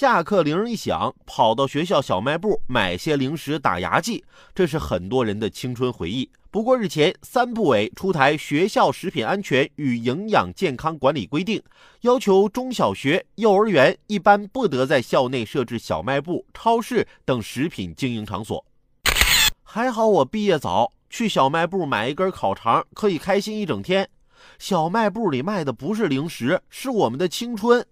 下课铃一响，跑到学校小卖部买些零食打牙祭，这是很多人的青春回忆。不过日前，三部委出台《学校食品安全与营养健康管理规定》，要求中小学、幼儿园一般不得在校内设置小卖部、超市等食品经营场所。还好我毕业早，去小卖部买一根烤肠可以开心一整天。小卖部里卖的不是零食，是我们的青春。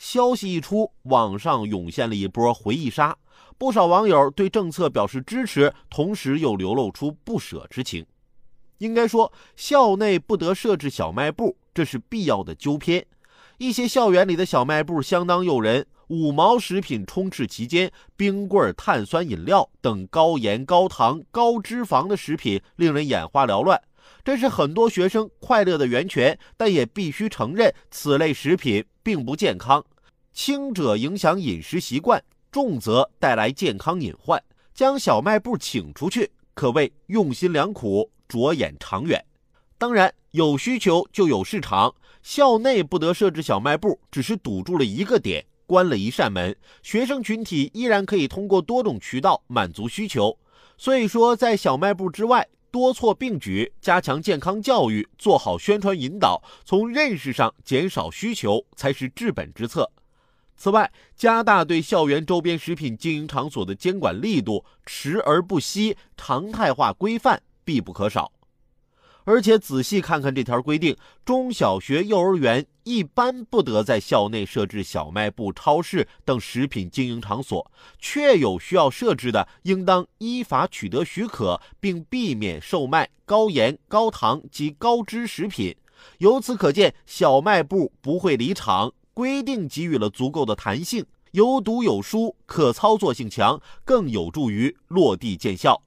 消息一出，网上涌现了一波回忆杀，不少网友对政策表示支持，同时又流露出不舍之情。应该说，校内不得设置小卖部，这是必要的纠偏。一些校园里的小卖部相当诱人，五毛食品充斥其间，冰棍、碳酸饮料等高盐、高糖、高脂肪的食品令人眼花缭乱。这是很多学生快乐的源泉，但也必须承认，此类食品并不健康。轻者影响饮食习惯，重则带来健康隐患。将小卖部请出去，可谓用心良苦，着眼长远。当然，有需求就有市场，校内不得设置小卖部，只是堵住了一个点，关了一扇门。学生群体依然可以通过多种渠道满足需求。所以说，在小卖部之外。多措并举，加强健康教育，做好宣传引导，从认识上减少需求才是治本之策。此外，加大对校园周边食品经营场所的监管力度，持而不息，常态化规范必不可少。而且仔细看看这条规定，中小学、幼儿园一般不得在校内设置小卖部、超市等食品经营场所，确有需要设置的，应当依法取得许可，并避免售卖高盐、高糖及高脂食品。由此可见，小卖部不会离场，规定给予了足够的弹性，有堵有疏，可操作性强，更有助于落地见效。